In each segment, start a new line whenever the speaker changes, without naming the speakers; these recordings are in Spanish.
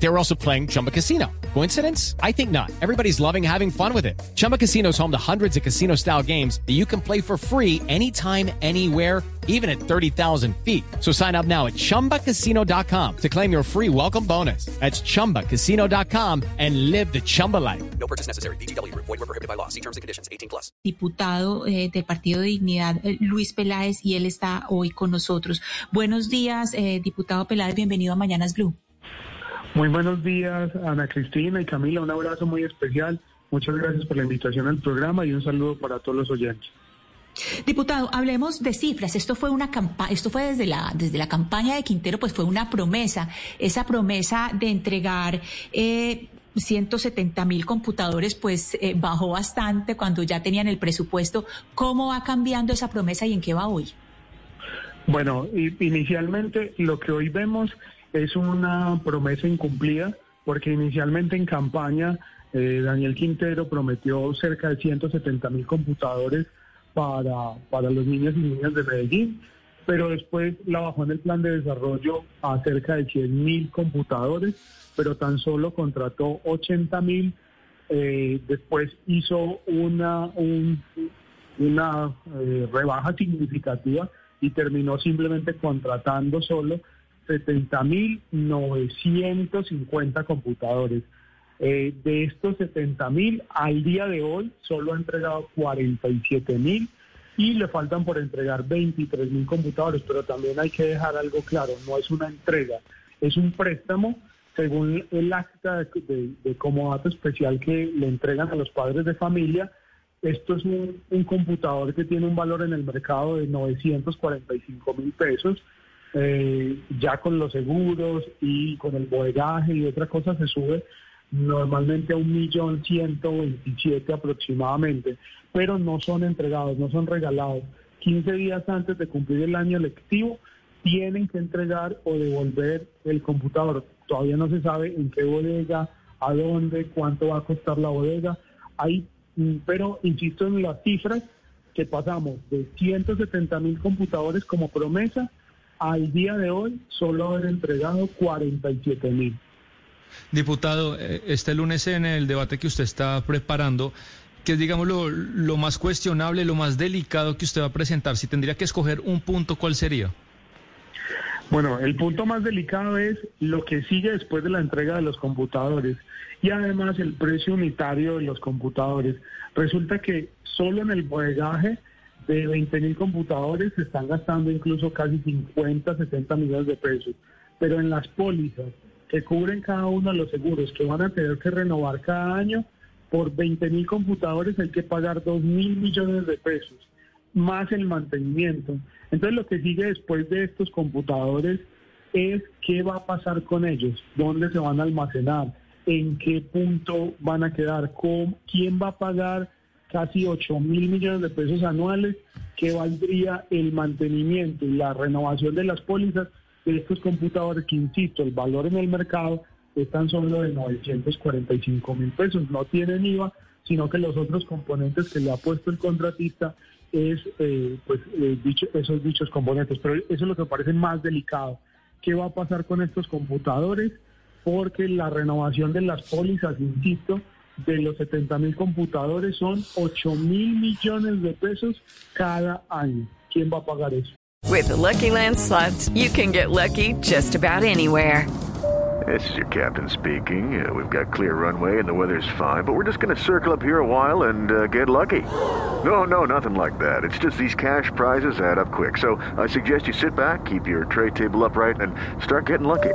They were also playing Chumba Casino. Coincidence? I think not. Everybody's loving having fun with it. Chumba Casino is home to hundreds of casino style games that you can play for free anytime, anywhere, even at 30,000 feet. So sign up now at chumbacasino.com to claim your free welcome bonus. That's chumbacasino.com and live the Chumba life.
No purchase necessary. BGW. Void were prohibited by law. See terms and conditions. 18 plus.
Diputado eh, del Partido de Dignidad, eh, Luis Peláez, y él está hoy con nosotros. Buenos días, eh, diputado Peláez. Bienvenido a Mañanas Blue.
Muy buenos días, Ana Cristina y Camila. Un abrazo muy especial. Muchas gracias por la invitación al programa y un saludo para todos los oyentes.
Diputado, hablemos de cifras. Esto fue una esto fue desde la desde la campaña de Quintero, pues fue una promesa, esa promesa de entregar eh, 170 mil computadores, pues eh, bajó bastante cuando ya tenían el presupuesto. ¿Cómo va cambiando esa promesa y en qué va hoy?
Bueno, inicialmente lo que hoy vemos es una promesa incumplida, porque inicialmente en campaña eh, Daniel Quintero prometió cerca de 170 mil computadores para, para los niños y niñas de Medellín, pero después la bajó en el plan de desarrollo a cerca de 100 mil computadores, pero tan solo contrató 80 mil. eh, después hizo una, un- una eh, rebaja significativa y terminó simplemente contratando solo 70.950 computadores. Eh, de estos 70.000, al día de hoy solo ha entregado 47.000 y le faltan por entregar 23.000 computadores, pero también hay que dejar algo claro, no es una entrega, es un préstamo según el acta de, de- de comodato especial que le entregan a los padres de familia. Esto es un, un computador que tiene un valor en el mercado de 945 mil pesos. Eh, ya con los seguros y con el bodegaje y otra cosa se sube normalmente a un millón ciento veintisiete aproximadamente, pero no son entregados, no son regalados. 15 días antes de cumplir el año lectivo tienen que entregar o devolver el computador. Todavía no se sabe en qué bodega, a dónde, cuánto va a costar la bodega. Hay, mm, pero insisto en las cifras que pasamos de 170 mil computadores como promesa al día de hoy solo haber entregado 47 mil.
Diputado, eh, este lunes en el debate que usted está preparando, que es, digamos, lo, lo más cuestionable, lo más delicado que usted va a presentar, si tendría que escoger un punto, ¿cuál sería?
Bueno, el punto más delicado es lo que sigue después de la entrega de los computadores y además el precio unitario de los computadores. Resulta que solo en el bodegaje de 20 mil computadores se están gastando incluso casi 50, 70 millones de pesos, pero en las pólizas que cubren cada uno de los seguros que van a tener que renovar cada año, por 20 mil computadores hay que pagar 2 mil millones de pesos más el mantenimiento. Entonces lo que sigue después de estos computadores es qué va a pasar con ellos, dónde se van a almacenar, en qué punto van a quedar, quién va a pagar casi 8 mil millones de pesos anuales, qué valdría el mantenimiento y la renovación de las pólizas de estos computadores que, insisto, el valor en el mercado es tan solo de 945 mil pesos, no tienen IVA, sino que los otros componentes que le ha puesto el contratista es eh, pues eh, dicho, esos dichos componentes. Pero eso es lo que parece más delicado. ¿Qué va a pasar con estos computadores? Porque la renovación de las pólizas, insisto, de los 70 mil computadores son 8 mil millones de pesos cada año. ¿Quién va a pagar eso?
With the Lucky Land slots, you can get lucky just about anywhere.
This is your captain speaking. Uh, we've got clear runway and the weather's fine, but we're just going to circle up here a while and uh, get lucky. No, no, nothing like that. It's just these cash prizes add up quick. So I suggest you sit back, keep your tray table upright, and start getting lucky.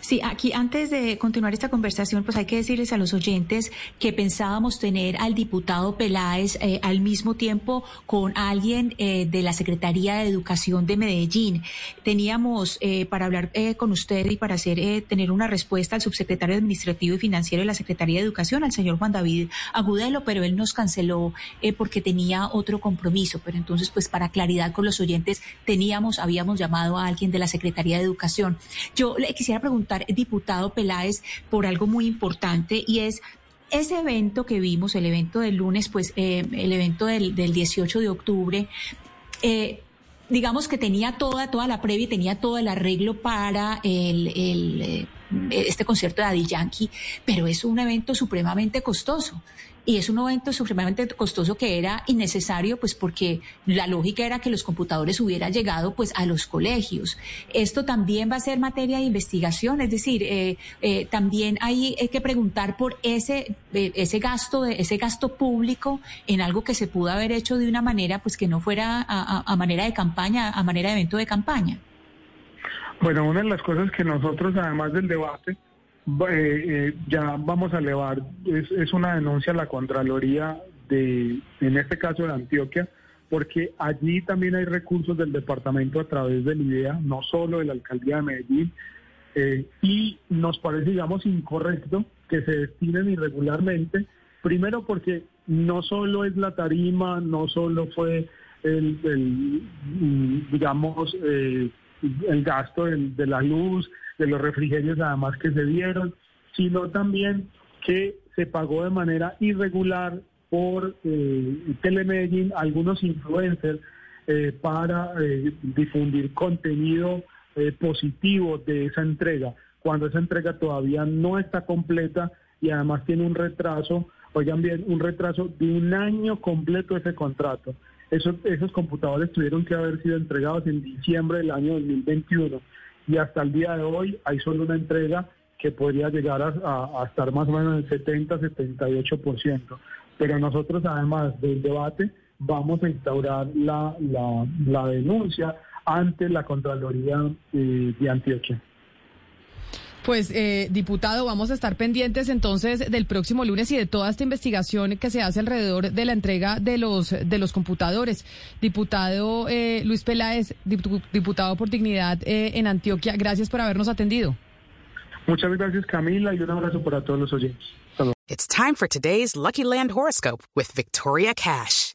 Sí, aquí antes de continuar esta conversación, pues hay que decirles a los oyentes que pensábamos tener al diputado Peláez eh, al mismo tiempo con alguien eh, de la Secretaría de Educación de Medellín. Teníamos eh, para hablar con usted y para hacer tener una respuesta al subsecretario administrativo y financiero de la Secretaría de Educación, al señor Juan David Agudelo, pero él nos canceló porque tenía otro compromiso. Pero entonces, pues para claridad con los oyentes, teníamos, habíamos llamado a alguien de la Secretaría de Educación. Yo le quisiera preguntar diputado Peláez, por algo muy importante y es ese evento que vimos, el evento del lunes, pues eh, el evento del, 18 de octubre, eh, digamos que tenía toda, toda la previa tenía todo el arreglo para el, eh, este concierto de Daddy Yankee, pero es un evento supremamente costoso y es un evento supremamente costoso que era innecesario, pues porque la lógica era que los computadores hubieran llegado pues a los colegios. Esto también va a ser materia de investigación, es decir, eh, eh, también hay, que preguntar por ese eh, ese gasto de ese gasto público en algo que se pudo haber hecho de una manera pues que no fuera a manera de campaña, a manera de evento de campaña.
Bueno, una de las cosas que nosotros, además del debate, eh, eh, ya vamos a elevar, es, una denuncia a la Contraloría de, en este caso de Antioquia, porque allí también hay recursos del departamento a través del IDEA, no solo de la alcaldía de Medellín, eh, y nos parece, digamos, incorrecto que se destinen irregularmente, primero porque no solo es la tarima, no solo fue el, el digamos, eh, el gasto de, la luz, de los refrigerios además que se dieron, sino también que se pagó de manera irregular por eh, algunos influencers eh, para eh, difundir contenido eh, positivo de esa entrega, cuando esa entrega todavía no está completa y además tiene un retraso, oigan bien, un retraso de un año completo ese contrato. Esos, computadores tuvieron que haber sido entregados en diciembre del año 2021 y hasta el día de hoy hay solo una entrega que podría llegar a, estar más o menos en el 70-78%. Pero nosotros, además del debate, vamos a instaurar la, la, denuncia ante la Contraloría eh, de Antioquia.
Pues, eh, diputado, vamos a estar pendientes entonces del próximo lunes y de toda esta investigación que se hace alrededor de la entrega de los de los computadores. Diputado eh, Luis Peláez, diputado por Dignidad eh, en Antioquia, gracias por habernos atendido.
Muchas gracias, Camila, y un abrazo para todos los oyentes.
It's time for today's Lucky Land horoscope with Victoria Cash.